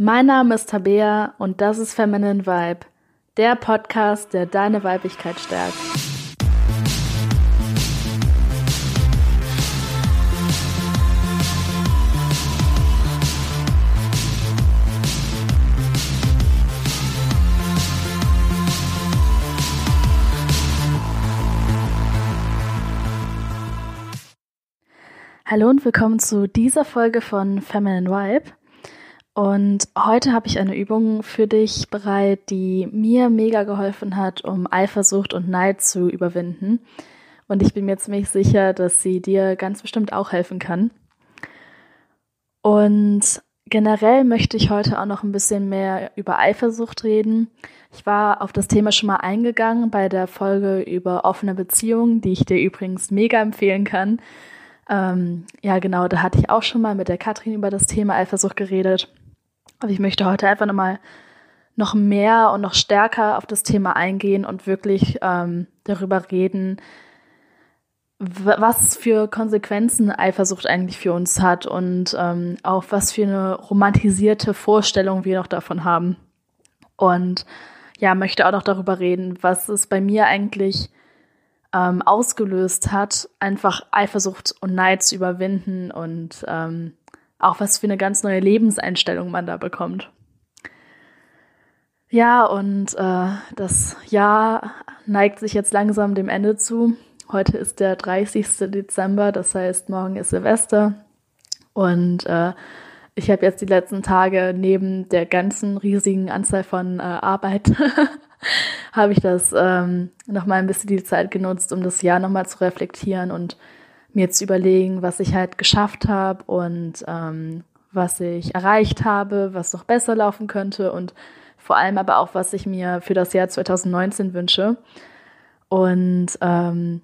Mein Name ist Tabea und das ist Feminine Vibe, der Podcast, der deine Weiblichkeit stärkt. Hallo und willkommen zu dieser Folge von Feminine Vibe. Und heute habe ich eine Übung für dich bereit, die mir mega geholfen hat, um Eifersucht und Neid zu überwinden. Und ich bin mir ziemlich sicher, dass sie dir ganz bestimmt auch helfen kann. Und generell möchte ich heute auch noch ein bisschen mehr über Eifersucht reden. Ich war auf das Thema schon mal eingegangen bei der Folge über offene Beziehungen, die ich dir übrigens mega empfehlen kann. Ähm, ja, genau, da hatte ich auch schon mal mit der Katrin über das Thema Eifersucht geredet. Aber ich möchte heute einfach nochmal noch mehr und noch stärker auf das Thema eingehen und wirklich ähm, darüber reden, was für Konsequenzen Eifersucht eigentlich für uns hat und ähm, auch was für eine romantisierte Vorstellung wir noch davon haben. Und ja, möchte auch noch darüber reden, was es bei mir eigentlich ähm, ausgelöst hat, einfach Eifersucht und Neid zu überwinden und ähm, auch was für eine ganz neue Lebenseinstellung man da bekommt. Ja, und äh, das Jahr neigt sich jetzt langsam dem Ende zu. Heute ist der 30. Dezember, das heißt, morgen ist Silvester. Und äh, ich habe jetzt die letzten Tage neben der ganzen riesigen Anzahl von äh, Arbeit habe ich das ähm, nochmal ein bisschen die Zeit genutzt, um das Jahr nochmal zu reflektieren und mir zu überlegen, was ich halt geschafft habe und ähm, was ich erreicht habe, was noch besser laufen könnte und vor allem aber auch, was ich mir für das Jahr 2019 wünsche. Und ähm,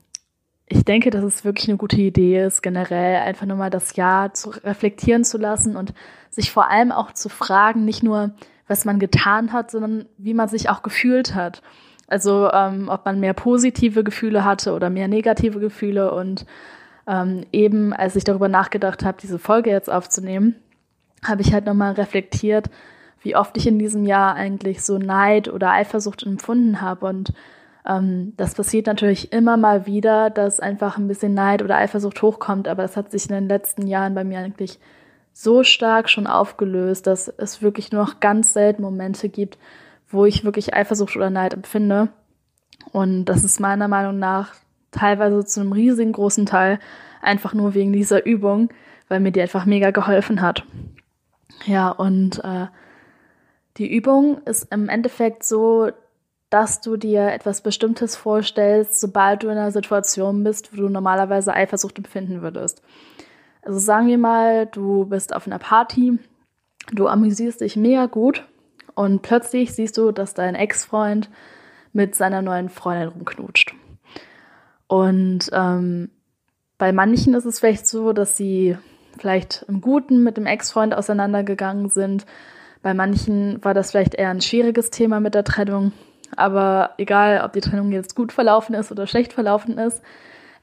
ich denke, dass es wirklich eine gute Idee ist, generell einfach nur mal das Jahr zu reflektieren zu lassen und sich vor allem auch zu fragen, nicht nur, was man getan hat, sondern wie man sich auch gefühlt hat. Also ähm, ob man mehr positive Gefühle hatte oder mehr negative Gefühle. Und ähm, eben, als ich darüber nachgedacht habe, diese Folge jetzt aufzunehmen, habe ich halt nochmal reflektiert, wie oft ich in diesem Jahr eigentlich so Neid oder Eifersucht empfunden habe. Und ähm, das passiert natürlich immer mal wieder, dass einfach ein bisschen Neid oder Eifersucht hochkommt, aber das hat sich in den letzten Jahren bei mir eigentlich so stark schon aufgelöst, dass es wirklich nur noch ganz selten Momente gibt, wo ich wirklich Eifersucht oder Neid empfinde. Und das ist meiner Meinung nach teilweise zu einem riesigen großen Teil einfach nur wegen dieser Übung, weil mir die einfach mega geholfen hat. Ja, und äh, die Übung ist im Endeffekt so, dass du dir etwas Bestimmtes vorstellst, sobald du in einer Situation bist, wo du normalerweise Eifersucht empfinden würdest. Also sagen wir mal, du bist auf einer Party, du amüsierst dich mega gut und plötzlich siehst du, dass dein Ex-Freund mit seiner neuen Freundin rumknutscht. Und ähm, bei manchen ist es vielleicht so, dass sie vielleicht im Guten mit dem Ex-Freund auseinandergegangen sind. Bei manchen war das vielleicht eher ein schwieriges Thema mit der Trennung. Aber egal, ob die Trennung jetzt gut verlaufen ist oder schlecht verlaufen ist,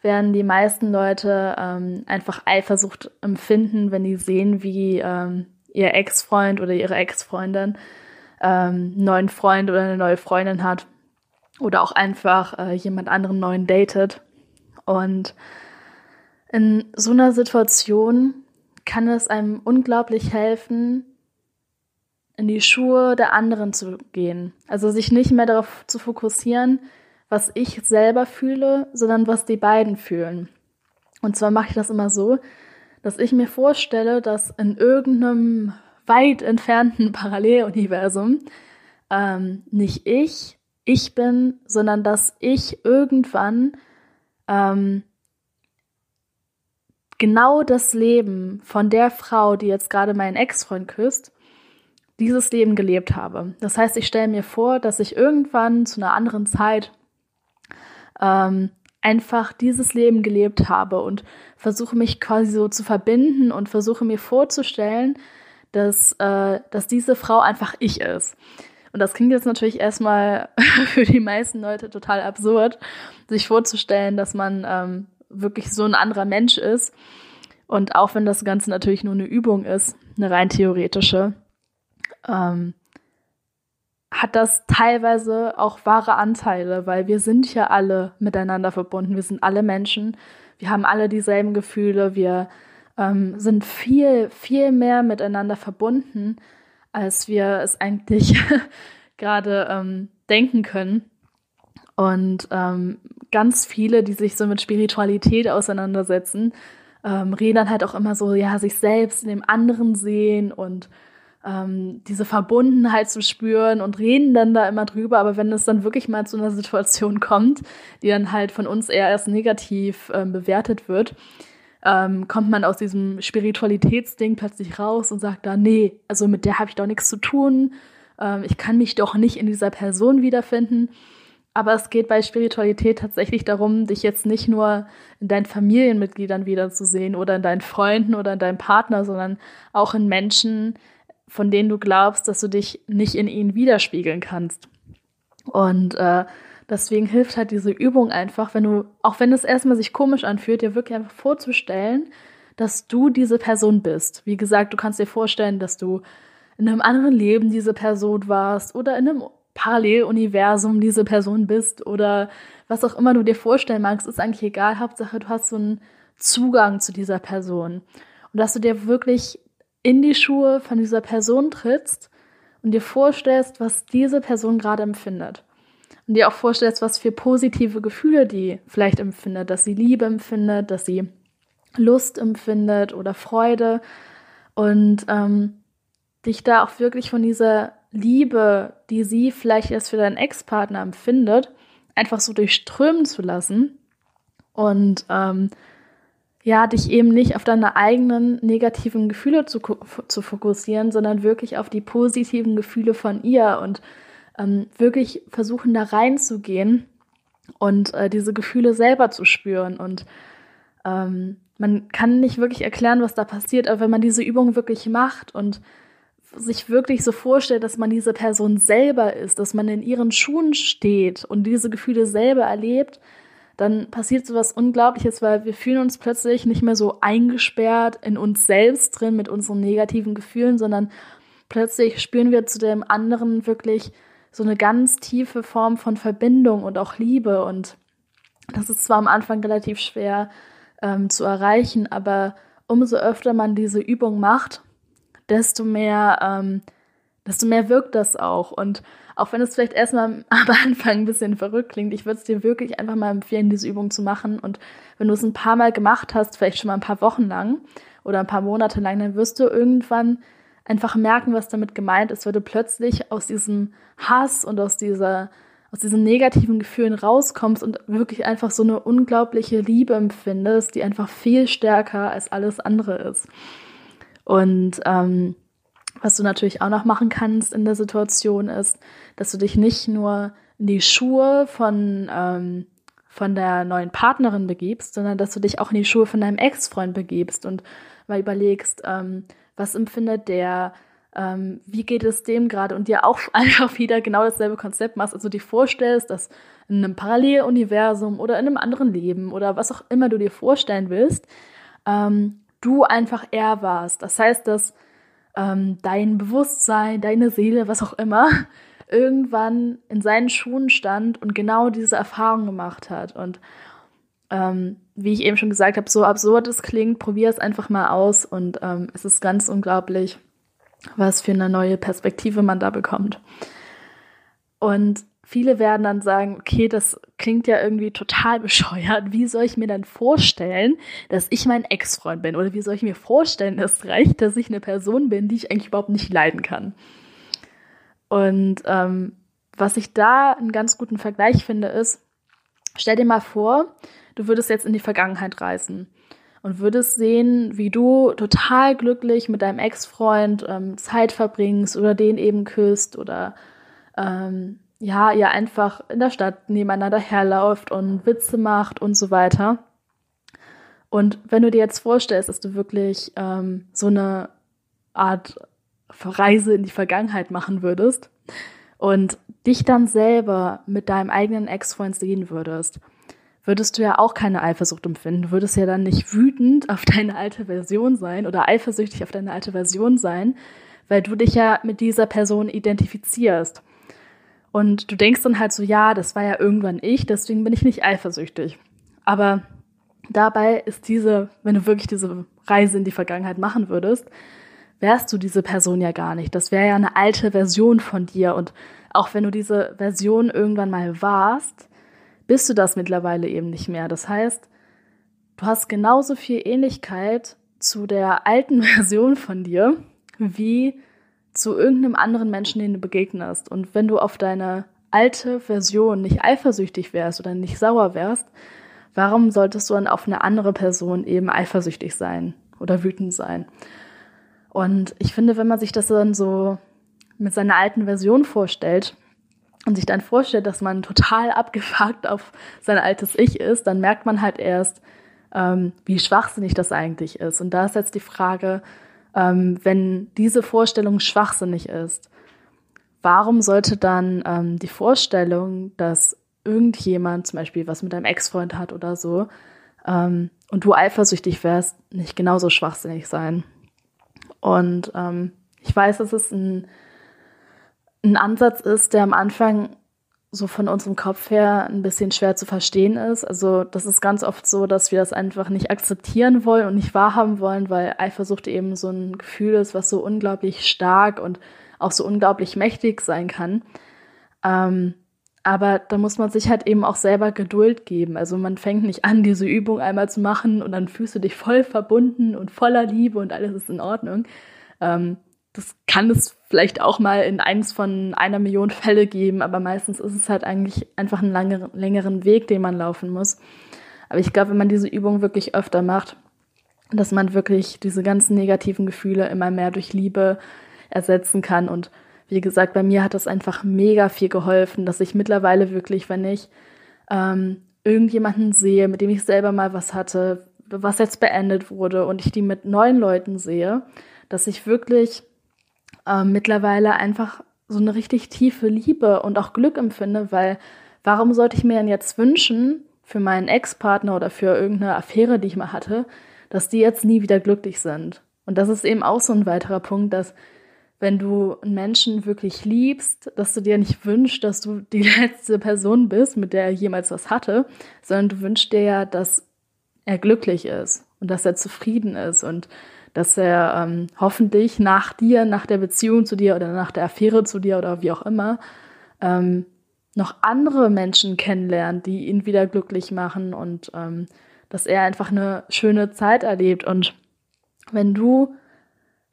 werden die meisten Leute ähm, einfach Eifersucht empfinden, wenn die sehen, wie ähm, ihr Ex-Freund oder ihre Ex-Freundin ähm, einen neuen Freund oder eine neue Freundin hat oder auch einfach äh, jemand anderen neuen datet. Und in so einer Situation kann es einem unglaublich helfen, in die Schuhe der anderen zu gehen. Also sich nicht mehr darauf zu fokussieren, was ich selber fühle, sondern was die beiden fühlen. Und zwar mache ich das immer so, dass ich mir vorstelle, dass in irgendeinem weit entfernten Paralleluniversum ähm, nicht ich ich bin, sondern dass ich irgendwann ähm, genau das Leben von der Frau, die jetzt gerade meinen Ex-Freund küsst, dieses Leben gelebt habe. Das heißt, ich stelle mir vor, dass ich irgendwann zu einer anderen Zeit ähm, einfach dieses Leben gelebt habe und versuche mich quasi so zu verbinden und versuche mir vorzustellen, dass, äh, dass diese Frau einfach ich ist. Und das klingt jetzt natürlich erstmal für die meisten Leute total absurd, sich vorzustellen, dass man ähm, wirklich so ein anderer Mensch ist. Und auch wenn das Ganze natürlich nur eine Übung ist, eine rein theoretische, ähm, hat das teilweise auch wahre Anteile, weil wir sind ja alle miteinander verbunden. Wir sind alle Menschen. Wir haben alle dieselben Gefühle. Wir ähm, sind viel, viel mehr miteinander verbunden, als wir es eigentlich gerade ähm, denken können. Und ähm, ganz viele, die sich so mit Spiritualität auseinandersetzen, ähm, reden dann halt auch immer so, ja, sich selbst in dem anderen sehen und ähm, diese Verbundenheit zu spüren und reden dann da immer drüber. Aber wenn es dann wirklich mal zu einer Situation kommt, die dann halt von uns eher erst negativ ähm, bewertet wird, ähm, kommt man aus diesem Spiritualitätsding plötzlich raus und sagt da, nee, also mit der habe ich doch nichts zu tun. Ähm, ich kann mich doch nicht in dieser Person wiederfinden. Aber es geht bei Spiritualität tatsächlich darum, dich jetzt nicht nur in deinen Familienmitgliedern wiederzusehen oder in deinen Freunden oder in deinem Partner, sondern auch in Menschen, von denen du glaubst, dass du dich nicht in ihnen widerspiegeln kannst. Und äh, deswegen hilft halt diese Übung einfach, wenn du, auch wenn es erstmal sich komisch anfühlt, dir wirklich einfach vorzustellen, dass du diese Person bist. Wie gesagt, du kannst dir vorstellen, dass du in einem anderen Leben diese Person warst oder in einem Paralleluniversum diese Person bist oder was auch immer du dir vorstellen magst, ist eigentlich egal. Hauptsache, du hast so einen Zugang zu dieser Person. Und dass du dir wirklich in die Schuhe von dieser Person trittst und dir vorstellst, was diese Person gerade empfindet. Und dir auch vorstellst, was für positive Gefühle die vielleicht empfindet, dass sie Liebe empfindet, dass sie Lust empfindet oder Freude. Und ähm, dich da auch wirklich von dieser Liebe, die sie vielleicht erst für deinen Ex-Partner empfindet, einfach so durchströmen zu lassen und ähm, ja, dich eben nicht auf deine eigenen negativen Gefühle zu, zu fokussieren, sondern wirklich auf die positiven Gefühle von ihr und ähm, wirklich versuchen da reinzugehen und äh, diese Gefühle selber zu spüren. Und ähm, man kann nicht wirklich erklären, was da passiert, aber wenn man diese Übung wirklich macht und sich wirklich so vorstellt, dass man diese Person selber ist, dass man in ihren Schuhen steht und diese Gefühle selber erlebt, dann passiert so was Unglaubliches, weil wir fühlen uns plötzlich nicht mehr so eingesperrt in uns selbst drin mit unseren negativen Gefühlen, sondern plötzlich spüren wir zu dem anderen wirklich so eine ganz tiefe Form von Verbindung und auch Liebe. Und das ist zwar am Anfang relativ schwer ähm, zu erreichen, aber umso öfter man diese Übung macht, desto mehr, ähm, desto mehr wirkt das auch. Und auch wenn es vielleicht erstmal am Anfang ein bisschen verrückt klingt, ich würde es dir wirklich einfach mal empfehlen, diese Übung zu machen. Und wenn du es ein paar Mal gemacht hast, vielleicht schon mal ein paar Wochen lang oder ein paar Monate lang, dann wirst du irgendwann einfach merken, was damit gemeint ist, weil du plötzlich aus diesem Hass und aus dieser aus diesen negativen Gefühlen rauskommst und wirklich einfach so eine unglaubliche Liebe empfindest, die einfach viel stärker als alles andere ist. Und ähm, was du natürlich auch noch machen kannst in der Situation ist, dass du dich nicht nur in die Schuhe von, ähm, von der neuen Partnerin begibst, sondern dass du dich auch in die Schuhe von deinem Ex-Freund begibst und mal überlegst, ähm, was empfindet der, ähm, wie geht es dem gerade und dir auch einfach wieder genau dasselbe Konzept machst, also dir vorstellst, dass in einem Paralleluniversum oder in einem anderen Leben oder was auch immer du dir vorstellen willst, ähm, du einfach er warst. Das heißt, dass ähm, dein Bewusstsein, deine Seele, was auch immer, irgendwann in seinen Schuhen stand und genau diese Erfahrung gemacht hat. Und ähm, wie ich eben schon gesagt habe, so absurd es klingt, probier es einfach mal aus und ähm, es ist ganz unglaublich, was für eine neue Perspektive man da bekommt. Und viele werden dann sagen, okay, das klingt ja irgendwie total bescheuert. Wie soll ich mir dann vorstellen, dass ich mein Ex-Freund bin? Oder wie soll ich mir vorstellen, es reicht, dass ich eine Person bin, die ich eigentlich überhaupt nicht leiden kann? Und ähm, was ich da einen ganz guten Vergleich finde, ist, stell dir mal vor, du würdest jetzt in die Vergangenheit reisen und würdest sehen, wie du total glücklich mit deinem Ex-Freund ähm, Zeit verbringst oder den eben küsst oder ähm, ja, ihr einfach in der Stadt nebeneinander herlauft und Witze macht und so weiter. Und wenn du dir jetzt vorstellst, dass du wirklich ähm, so eine Art Reise in die Vergangenheit machen würdest und dich dann selber mit deinem eigenen Ex-Freund sehen würdest, würdest du ja auch keine Eifersucht empfinden. Würdest ja dann nicht wütend auf deine alte Version sein oder eifersüchtig auf deine alte Version sein, weil du dich ja mit dieser Person identifizierst. Und du denkst dann halt so, ja, das war ja irgendwann ich, deswegen bin ich nicht eifersüchtig. Aber dabei ist diese, wenn du wirklich diese Reise in die Vergangenheit machen würdest, wärst du diese Person ja gar nicht. Das wäre ja eine alte Version von dir. Und auch wenn du diese Version irgendwann mal warst, bist du das mittlerweile eben nicht mehr. Das heißt, du hast genauso viel Ähnlichkeit zu der alten Version von dir wie zu irgendeinem anderen Menschen, den du begegnest. Und wenn du auf deine alte Version nicht eifersüchtig wärst oder nicht sauer wärst, warum solltest du dann auf eine andere Person eben eifersüchtig sein oder wütend sein? Und ich finde, wenn man sich das dann so mit seiner alten Version vorstellt und sich dann vorstellt, dass man total abgefuckt auf sein altes Ich ist, dann merkt man halt erst, ähm, wie schwachsinnig das eigentlich ist. Und da ist jetzt die Frage, ähm, wenn diese Vorstellung schwachsinnig ist, warum sollte dann ähm, die Vorstellung, dass irgendjemand zum Beispiel was mit deinem Ex-Freund hat oder so ähm, und du eifersüchtig wärst, nicht genauso schwachsinnig sein? Und ähm, ich weiß, es ein, ein Ansatz ist, der am Anfang so von unserem Kopf her ein bisschen schwer zu verstehen ist. Also das ist ganz oft so, dass wir das einfach nicht akzeptieren wollen und nicht wahrhaben wollen, weil Eifersucht eben so ein Gefühl ist, was so unglaublich stark und auch so unglaublich mächtig sein kann. Ähm, aber da muss man sich halt eben auch selber Geduld geben. Also man fängt nicht an, diese Übung einmal zu machen und dann fühlst du dich voll verbunden und voller Liebe und alles ist in Ordnung. Ähm, das kann es vielleicht auch mal in eins von einer Million Fälle geben, aber meistens ist es halt eigentlich einfach ein langer, längeren Weg, den man laufen muss. Aber ich glaube, wenn man diese Übung wirklich öfter macht, dass man wirklich diese ganzen negativen Gefühle immer mehr durch Liebe ersetzen kann und wie gesagt, bei mir hat das einfach mega viel geholfen, dass ich mittlerweile wirklich, wenn ich ähm, irgendjemanden sehe, mit dem ich selber mal was hatte, was jetzt beendet wurde und ich die mit neuen Leuten sehe, dass ich wirklich ähm, mittlerweile einfach so eine richtig tiefe Liebe und auch Glück empfinde, weil warum sollte ich mir denn jetzt wünschen für meinen Ex-Partner oder für irgendeine Affäre, die ich mal hatte, dass die jetzt nie wieder glücklich sind? Und das ist eben auch so ein weiterer Punkt, dass wenn du einen Menschen wirklich liebst, dass du dir nicht wünschst, dass du die letzte Person bist, mit der er jemals was hatte, sondern du wünschst dir ja, dass er glücklich ist und dass er zufrieden ist und dass er ähm, hoffentlich nach dir, nach der Beziehung zu dir oder nach der Affäre zu dir oder wie auch immer, ähm, noch andere Menschen kennenlernt, die ihn wieder glücklich machen und ähm, dass er einfach eine schöne Zeit erlebt. Und wenn du,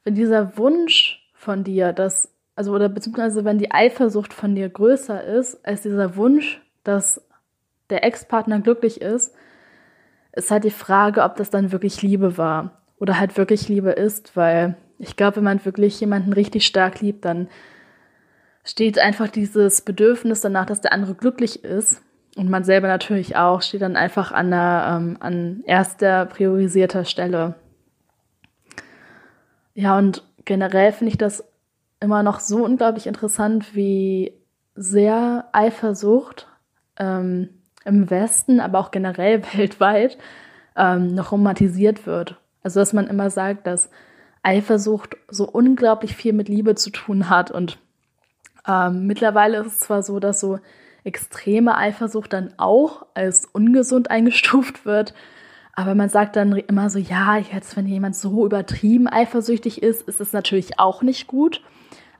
wenn dieser Wunsch von dir, dass, also oder beziehungsweise wenn die Eifersucht von dir größer ist als dieser Wunsch, dass der Ex-Partner glücklich ist, ist halt die Frage, ob das dann wirklich Liebe war oder halt wirklich Liebe ist, weil ich glaube, wenn man wirklich jemanden richtig stark liebt, dann steht einfach dieses Bedürfnis danach, dass der andere glücklich ist und man selber natürlich auch, steht dann einfach an, der, ähm, an erster priorisierter Stelle. Ja, und generell finde ich das immer noch so unglaublich interessant, wie sehr Eifersucht ähm, im Westen, aber auch generell weltweit ähm, noch romantisiert wird. Also dass man immer sagt, dass Eifersucht so unglaublich viel mit Liebe zu tun hat. Und ähm, mittlerweile ist es zwar so, dass so extreme Eifersucht dann auch als ungesund eingestuft wird, aber man sagt dann immer so, ja, jetzt, wenn jemand so übertrieben eifersüchtig ist, ist es natürlich auch nicht gut.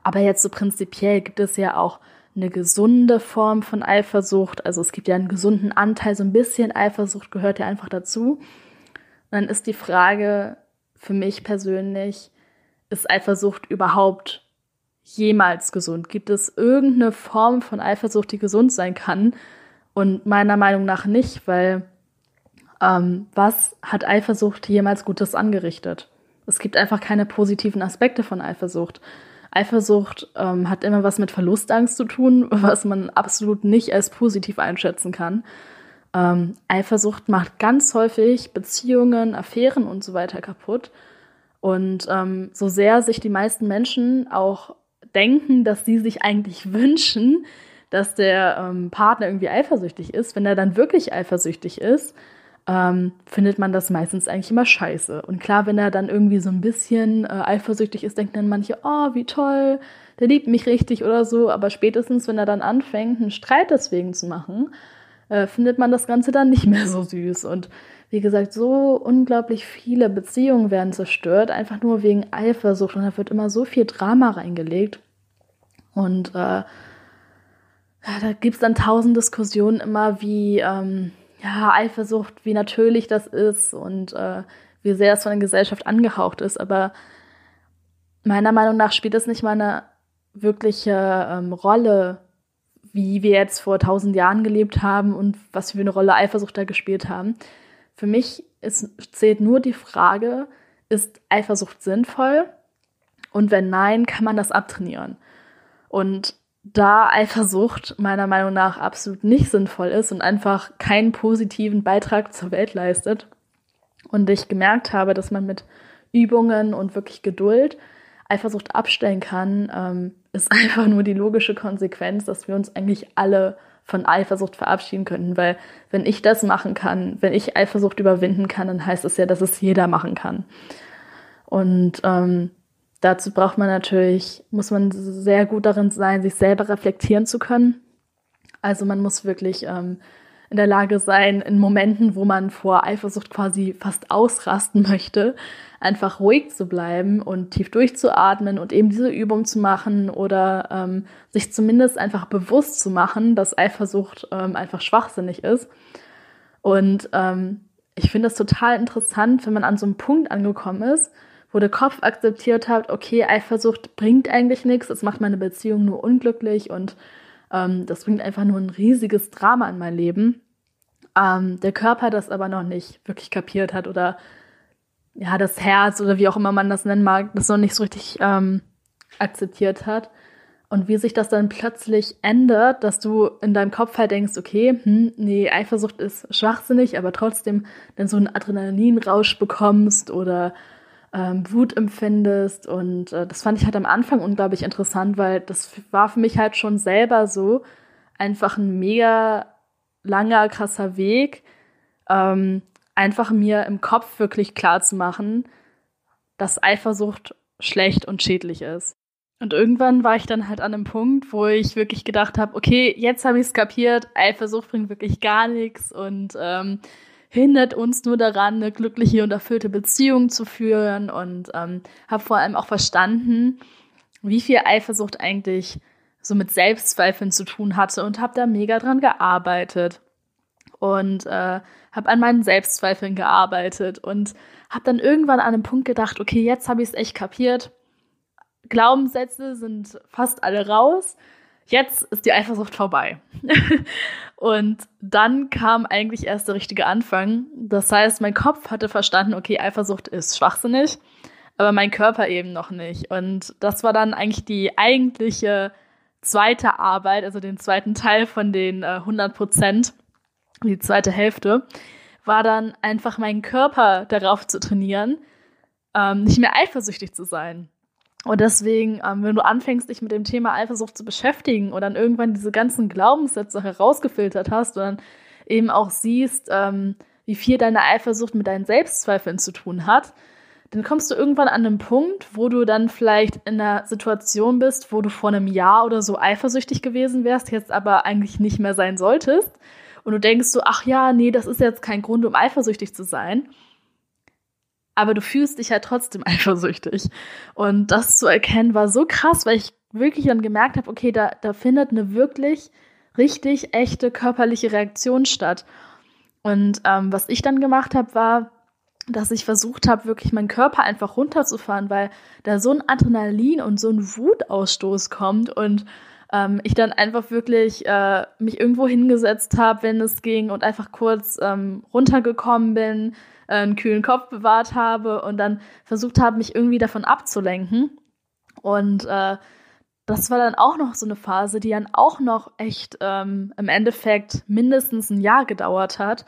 Aber jetzt so prinzipiell gibt es ja auch eine gesunde Form von Eifersucht. Also es gibt ja einen gesunden Anteil, so ein bisschen Eifersucht gehört ja einfach dazu. Und dann ist die Frage für mich persönlich, ist Eifersucht überhaupt jemals gesund? Gibt es irgendeine Form von Eifersucht, die gesund sein kann? Und meiner Meinung nach nicht, weil ähm, was hat Eifersucht jemals Gutes angerichtet? Es gibt einfach keine positiven Aspekte von Eifersucht. Eifersucht ähm, hat immer was mit Verlustangst zu tun, was man absolut nicht als positiv einschätzen kann. Ähm, Eifersucht macht ganz häufig Beziehungen, Affären und so weiter kaputt. Und ähm, so sehr sich die meisten Menschen auch denken, dass sie sich eigentlich wünschen, dass der ähm, Partner irgendwie eifersüchtig ist, wenn er dann wirklich eifersüchtig ist, ähm, findet man das meistens eigentlich immer scheiße. Und klar, wenn er dann irgendwie so ein bisschen äh, eifersüchtig ist, denken dann manche, oh, wie toll, der liebt mich richtig oder so. Aber spätestens, wenn er dann anfängt, einen Streit deswegen zu machen, äh, findet man das Ganze dann nicht mehr so süß. Und wie gesagt, so unglaublich viele Beziehungen werden zerstört, einfach nur wegen Eifersucht. Und da wird immer so viel Drama reingelegt. Und äh, da gibt es dann tausend Diskussionen immer, wie ähm, ja, Eifersucht, wie natürlich das ist und äh, wie sehr es von der Gesellschaft angehaucht ist. Aber meiner Meinung nach spielt es nicht mal eine wirkliche ähm, Rolle, wie wir jetzt vor tausend Jahren gelebt haben und was für eine Rolle Eifersucht da gespielt haben. Für mich ist, zählt nur die Frage, ist Eifersucht sinnvoll? Und wenn nein, kann man das abtrainieren. Und da Eifersucht meiner Meinung nach absolut nicht sinnvoll ist und einfach keinen positiven Beitrag zur Welt leistet. Und ich gemerkt habe, dass man mit Übungen und wirklich Geduld Eifersucht abstellen kann, ähm, ist einfach nur die logische Konsequenz, dass wir uns eigentlich alle von Eifersucht verabschieden könnten. Weil wenn ich das machen kann, wenn ich Eifersucht überwinden kann, dann heißt es ja, dass es jeder machen kann. Und ähm, dazu braucht man natürlich, muss man sehr gut darin sein, sich selber reflektieren zu können. Also man muss wirklich ähm, in der Lage sein, in Momenten, wo man vor Eifersucht quasi fast ausrasten möchte, einfach ruhig zu bleiben und tief durchzuatmen und eben diese Übung zu machen oder ähm, sich zumindest einfach bewusst zu machen, dass Eifersucht ähm, einfach schwachsinnig ist. Und ähm, ich finde das total interessant, wenn man an so einem Punkt angekommen ist, wo der Kopf akzeptiert hat, okay, Eifersucht bringt eigentlich nichts, es macht meine Beziehung nur unglücklich und ähm, das bringt einfach nur ein riesiges Drama in mein Leben. Ähm, der Körper das aber noch nicht wirklich kapiert hat oder ja, das Herz oder wie auch immer man das nennen mag, das noch nicht so richtig ähm, akzeptiert hat. Und wie sich das dann plötzlich ändert, dass du in deinem Kopf halt denkst, okay, hm, nee, Eifersucht ist schwachsinnig, aber trotzdem dann so einen Adrenalinrausch bekommst oder ähm, Wut empfindest. Und äh, das fand ich halt am Anfang unglaublich interessant, weil das war für mich halt schon selber so einfach ein mega langer, krasser Weg, ähm, einfach mir im Kopf wirklich klar zu machen, dass Eifersucht schlecht und schädlich ist. Und irgendwann war ich dann halt an einem Punkt, wo ich wirklich gedacht habe, okay, jetzt habe ich es kapiert, Eifersucht bringt wirklich gar nichts und ähm, hindert uns nur daran, eine glückliche und erfüllte Beziehung zu führen und ähm, habe vor allem auch verstanden, wie viel Eifersucht eigentlich so mit Selbstzweifeln zu tun hatte und habe da mega dran gearbeitet und äh, habe an meinen Selbstzweifeln gearbeitet und habe dann irgendwann an einem Punkt gedacht, okay, jetzt habe ich es echt kapiert. Glaubenssätze sind fast alle raus jetzt ist die Eifersucht vorbei. und dann kam eigentlich erst der richtige Anfang. Das heißt, mein Kopf hatte verstanden, okay, Eifersucht ist schwachsinnig, aber mein Körper eben noch nicht. Und das war dann eigentlich die eigentliche zweite Arbeit, also den zweiten Teil von den äh, 100 Prozent, die zweite Hälfte, war dann einfach meinen Körper darauf zu trainieren, ähm, nicht mehr eifersüchtig zu sein. Und deswegen, ähm, wenn du anfängst, dich mit dem Thema Eifersucht zu beschäftigen und dann irgendwann diese ganzen Glaubenssätze herausgefiltert hast und dann eben auch siehst, ähm, wie viel deine Eifersucht mit deinen Selbstzweifeln zu tun hat, dann kommst du irgendwann an einen Punkt, wo du dann vielleicht in einer Situation bist, wo du vor einem Jahr oder so eifersüchtig gewesen wärst, jetzt aber eigentlich nicht mehr sein solltest. Und du denkst so, ach ja, nee, das ist jetzt kein Grund, um eifersüchtig zu sein aber du fühlst dich halt trotzdem eifersüchtig. Und das zu erkennen war so krass, weil ich wirklich dann gemerkt habe, okay, da, da findet eine wirklich richtig echte körperliche Reaktion statt. Und ähm, was ich dann gemacht habe, war, dass ich versucht habe, wirklich meinen Körper einfach runterzufahren, weil da so ein Adrenalin und so ein Wutausstoß kommt und ähm, ich dann einfach wirklich äh, mich irgendwo hingesetzt habe, wenn es ging und einfach kurz ähm, runtergekommen bin, äh, einen kühlen Kopf bewahrt habe und dann versucht habe, mich irgendwie davon abzulenken. Und äh, das war dann auch noch so eine Phase, die dann auch noch echt ähm, im Endeffekt mindestens ein Jahr gedauert hat,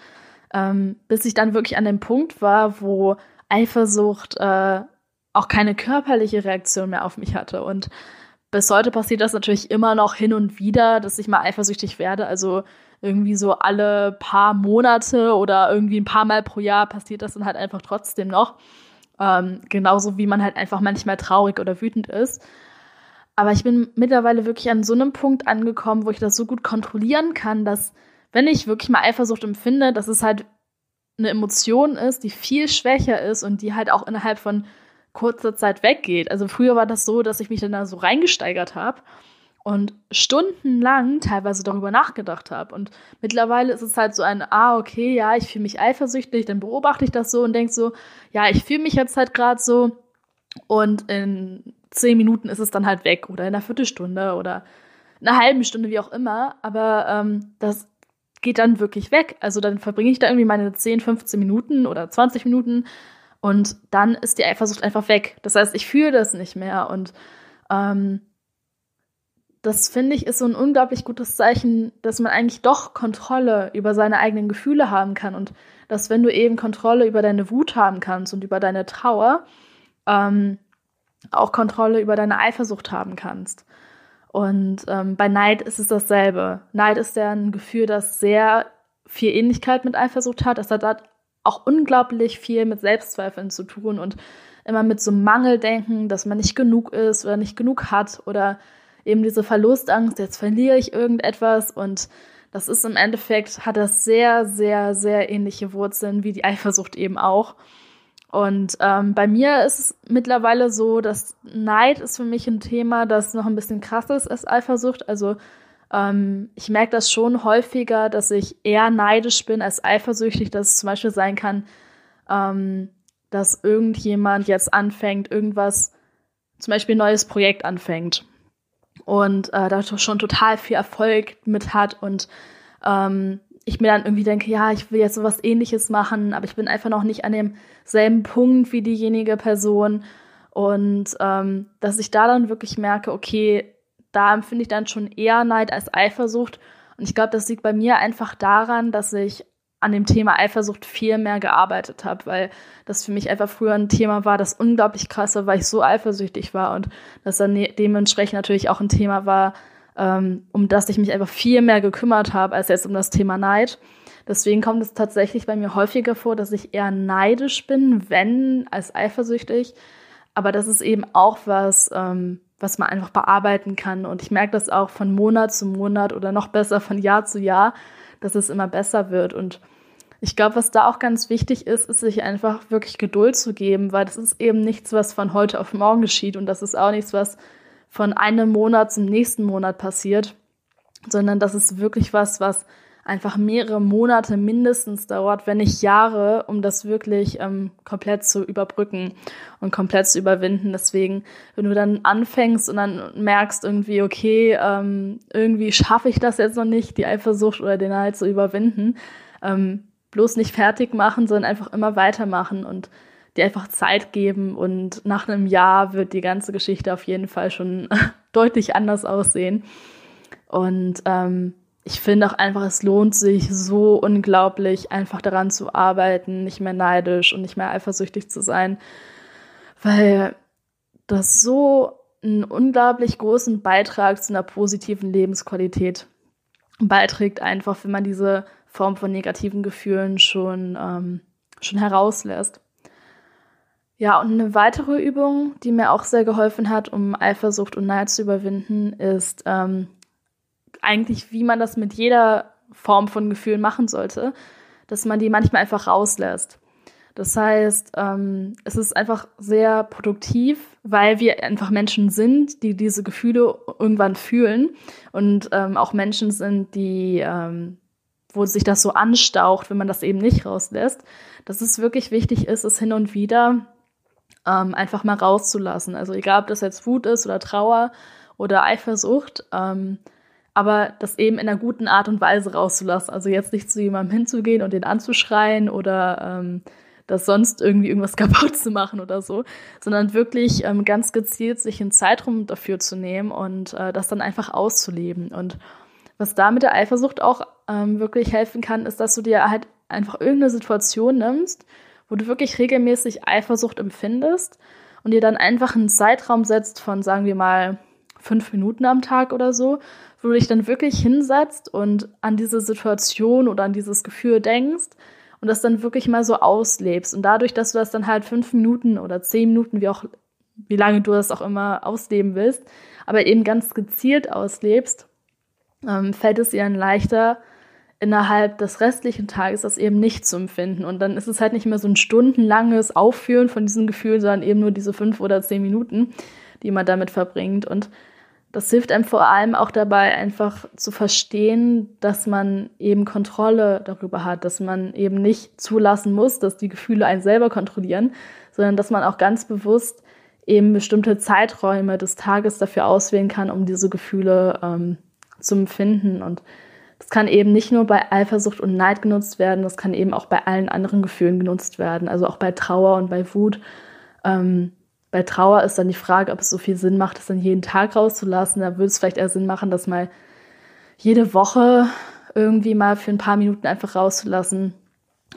ähm, bis ich dann wirklich an dem Punkt war, wo Eifersucht äh, auch keine körperliche Reaktion mehr auf mich hatte. Und bis heute passiert das natürlich immer noch hin und wieder, dass ich mal eifersüchtig werde. Also irgendwie so alle paar Monate oder irgendwie ein paar Mal pro Jahr passiert das dann halt einfach trotzdem noch. Ähm, genauso wie man halt einfach manchmal traurig oder wütend ist. Aber ich bin mittlerweile wirklich an so einem Punkt angekommen, wo ich das so gut kontrollieren kann, dass wenn ich wirklich mal Eifersucht empfinde, dass es halt eine Emotion ist, die viel schwächer ist und die halt auch innerhalb von kurzer Zeit weggeht. Also früher war das so, dass ich mich dann da so reingesteigert habe und stundenlang teilweise darüber nachgedacht habe. Und mittlerweile ist es halt so ein, ah, okay, ja, ich fühle mich eifersüchtig, dann beobachte ich das so und denke so, ja, ich fühle mich jetzt halt gerade so und in zehn Minuten ist es dann halt weg oder in einer Viertelstunde oder in einer halben Stunde, wie auch immer. Aber ähm, das geht dann wirklich weg. Also dann verbringe ich da irgendwie meine 10, 15 Minuten oder 20 Minuten und dann ist die Eifersucht einfach weg. Das heißt, ich fühle das nicht mehr und ähm, das finde ich ist so ein unglaublich gutes Zeichen, dass man eigentlich doch Kontrolle über seine eigenen Gefühle haben kann und dass wenn du eben Kontrolle über deine Wut haben kannst und über deine Trauer, ähm, auch Kontrolle über deine Eifersucht haben kannst. Und ähm, bei Neid ist es dasselbe. Neid ist ja ein Gefühl, das sehr viel Ähnlichkeit mit Eifersucht hat. Das hat auch unglaublich viel mit Selbstzweifeln zu tun und immer mit so Mangeldenken, dass man nicht genug ist oder nicht genug hat oder eben diese Verlustangst, jetzt verliere ich irgendetwas und das ist im Endeffekt, hat das sehr, sehr, sehr ähnliche Wurzeln wie die Eifersucht eben auch. Und ähm, bei mir ist es mittlerweile so, dass Neid ist für mich ein Thema, das noch ein bisschen krasser ist als Eifersucht. Also ähm, ich merke das schon häufiger, dass ich eher neidisch bin als eifersüchtig, dass es zum Beispiel sein kann, ähm, dass irgendjemand jetzt anfängt, irgendwas, zum Beispiel ein neues Projekt anfängt und äh, da schon total viel Erfolg mit hat und ähm, ich mir dann irgendwie denke, ja, ich will jetzt sowas ähnliches machen, aber ich bin einfach noch nicht an demselben Punkt wie diejenige Person. Und ähm, dass ich da dann wirklich merke, okay, da empfinde ich dann schon eher Neid als Eifersucht. Und ich glaube, das liegt bei mir einfach daran, dass ich an dem Thema Eifersucht viel mehr gearbeitet habe, weil das für mich einfach früher ein Thema war, das unglaublich krass war, weil ich so eifersüchtig war und das dann dementsprechend natürlich auch ein Thema war, ähm, um das ich mich einfach viel mehr gekümmert habe, als jetzt um das Thema Neid. Deswegen kommt es tatsächlich bei mir häufiger vor, dass ich eher neidisch bin, wenn als eifersüchtig. Aber das ist eben auch was, ähm, was man einfach bearbeiten kann. Und ich merke das auch von Monat zu Monat oder noch besser von Jahr zu Jahr, dass es immer besser wird. Und ich glaube, was da auch ganz wichtig ist, ist sich einfach wirklich Geduld zu geben, weil das ist eben nichts, was von heute auf morgen geschieht und das ist auch nichts, was von einem Monat zum nächsten Monat passiert, sondern das ist wirklich was, was einfach mehrere Monate mindestens dauert, wenn nicht Jahre, um das wirklich ähm, komplett zu überbrücken und komplett zu überwinden. Deswegen, wenn du dann anfängst und dann merkst irgendwie, okay, ähm, irgendwie schaffe ich das jetzt noch nicht, die Eifersucht oder den Halt zu überwinden, ähm, bloß nicht fertig machen, sondern einfach immer weitermachen und dir einfach Zeit geben und nach einem Jahr wird die ganze Geschichte auf jeden Fall schon deutlich anders aussehen. Und ähm, ich finde auch einfach, es lohnt sich so unglaublich, einfach daran zu arbeiten, nicht mehr neidisch und nicht mehr eifersüchtig zu sein, weil das so einen unglaublich großen Beitrag zu einer positiven Lebensqualität beiträgt, einfach wenn man diese Form von negativen Gefühlen schon, ähm, schon herauslässt. Ja, und eine weitere Übung, die mir auch sehr geholfen hat, um Eifersucht und Neid zu überwinden, ist ähm, eigentlich, wie man das mit jeder Form von Gefühlen machen sollte, dass man die manchmal einfach rauslässt. Das heißt, ähm, es ist einfach sehr produktiv, weil wir einfach Menschen sind, die diese Gefühle irgendwann fühlen und ähm, auch Menschen sind, die ähm, wo sich das so anstaucht, wenn man das eben nicht rauslässt, dass es wirklich wichtig ist, es hin und wieder ähm, einfach mal rauszulassen. Also egal, ob das jetzt Wut ist oder Trauer oder Eifersucht, ähm, aber das eben in einer guten Art und Weise rauszulassen. Also jetzt nicht zu jemandem hinzugehen und den anzuschreien oder ähm, das sonst irgendwie irgendwas kaputt zu machen oder so, sondern wirklich ähm, ganz gezielt sich einen Zeitraum dafür zu nehmen und äh, das dann einfach auszuleben. Und was da mit der Eifersucht auch ähm, wirklich helfen kann, ist, dass du dir halt einfach irgendeine Situation nimmst, wo du wirklich regelmäßig Eifersucht empfindest und dir dann einfach einen Zeitraum setzt von, sagen wir mal, fünf Minuten am Tag oder so, wo du dich dann wirklich hinsetzt und an diese Situation oder an dieses Gefühl denkst und das dann wirklich mal so auslebst. Und dadurch, dass du das dann halt fünf Minuten oder zehn Minuten, wie auch, wie lange du das auch immer ausleben willst, aber eben ganz gezielt auslebst, ähm, fällt es ihr dann leichter, innerhalb des restlichen Tages das eben nicht zu empfinden. Und dann ist es halt nicht mehr so ein stundenlanges Aufführen von diesem Gefühl, sondern eben nur diese fünf oder zehn Minuten, die man damit verbringt. Und das hilft einem vor allem auch dabei, einfach zu verstehen, dass man eben Kontrolle darüber hat, dass man eben nicht zulassen muss, dass die Gefühle einen selber kontrollieren, sondern dass man auch ganz bewusst eben bestimmte Zeiträume des Tages dafür auswählen kann, um diese Gefühle ähm, zu empfinden. Und das kann eben nicht nur bei Eifersucht und Neid genutzt werden, das kann eben auch bei allen anderen Gefühlen genutzt werden, also auch bei Trauer und bei Wut. Ähm, bei Trauer ist dann die Frage, ob es so viel Sinn macht, das dann jeden Tag rauszulassen. Da würde es vielleicht eher Sinn machen, das mal jede Woche irgendwie mal für ein paar Minuten einfach rauszulassen.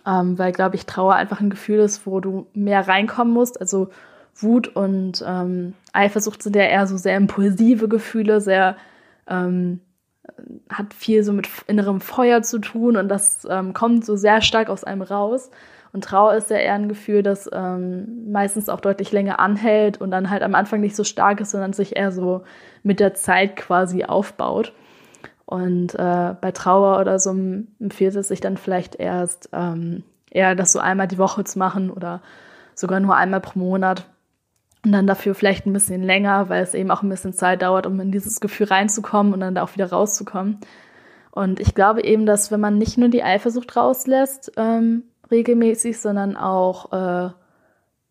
Ähm, weil, glaube ich, Trauer einfach ein Gefühl ist, wo du mehr reinkommen musst. Also Wut und ähm, Eifersucht sind ja eher so sehr impulsive Gefühle, sehr ähm, hat viel so mit innerem Feuer zu tun und das ähm, kommt so sehr stark aus einem raus. Und Trauer ist ja eher ein Gefühl, das ähm, meistens auch deutlich länger anhält und dann halt am Anfang nicht so stark ist, sondern sich eher so mit der Zeit quasi aufbaut. Und äh, bei Trauer oder so empfiehlt es sich dann vielleicht erst ähm, eher das so einmal die Woche zu machen oder sogar nur einmal pro Monat. Und dann dafür vielleicht ein bisschen länger, weil es eben auch ein bisschen Zeit dauert, um in dieses Gefühl reinzukommen und dann da auch wieder rauszukommen. Und ich glaube eben, dass wenn man nicht nur die Eifersucht rauslässt, ähm, regelmäßig, sondern auch äh,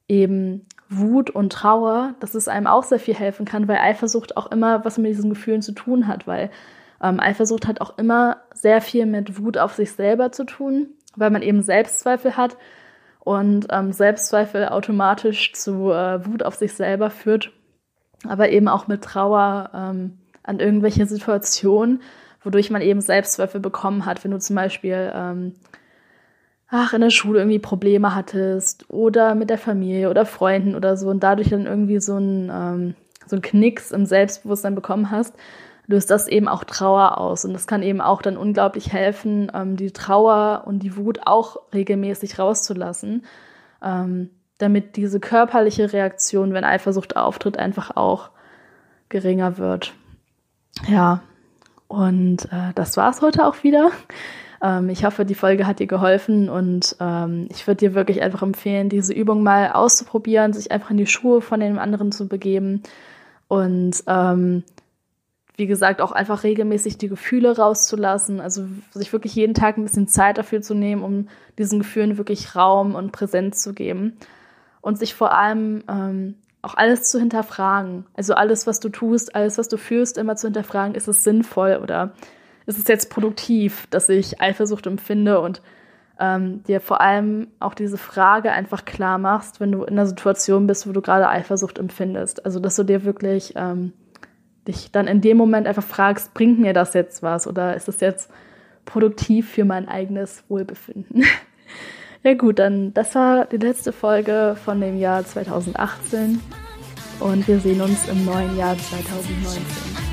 eben Wut und Trauer, dass es einem auch sehr viel helfen kann, weil Eifersucht auch immer was mit diesen Gefühlen zu tun hat, weil ähm, Eifersucht hat auch immer sehr viel mit Wut auf sich selber zu tun, weil man eben Selbstzweifel hat und ähm, Selbstzweifel automatisch zu äh, Wut auf sich selber führt, aber eben auch mit Trauer ähm, an irgendwelche Situationen, wodurch man eben Selbstzweifel bekommen hat. Wenn du zum Beispiel ähm, ach, in der Schule irgendwie Probleme hattest oder mit der Familie oder Freunden oder so und dadurch dann irgendwie so ein, ähm, so ein Knicks im Selbstbewusstsein bekommen hast, löst das eben auch Trauer aus. Und das kann eben auch dann unglaublich helfen, ähm, die Trauer und die Wut auch regelmäßig rauszulassen, ähm, damit diese körperliche Reaktion, wenn Eifersucht auftritt, einfach auch geringer wird. Ja, und äh, das war's heute auch wieder. Ähm, ich hoffe, die Folge hat dir geholfen und ähm, ich würde dir wirklich einfach empfehlen, diese Übung mal auszuprobieren, sich einfach in die Schuhe von dem anderen zu begeben und ähm, wie gesagt, auch einfach regelmäßig die Gefühle rauszulassen, also sich wirklich jeden Tag ein bisschen Zeit dafür zu nehmen, um diesen Gefühlen wirklich Raum und Präsenz zu geben und sich vor allem ähm, auch alles zu hinterfragen. Also alles, was du tust, alles, was du fühlst, immer zu hinterfragen, ist es sinnvoll oder ist es jetzt produktiv, dass ich Eifersucht empfinde und ähm, dir vor allem auch diese Frage einfach klar machst, wenn du in einer Situation bist, wo du gerade Eifersucht empfindest. Also dass du dir wirklich ähm, dich dann in dem Moment einfach fragst, bringt mir das jetzt was oder ist es jetzt produktiv für mein eigenes Wohlbefinden? ja gut, dann das war die letzte Folge von dem Jahr 2018 und wir sehen uns im neuen Jahr 2019.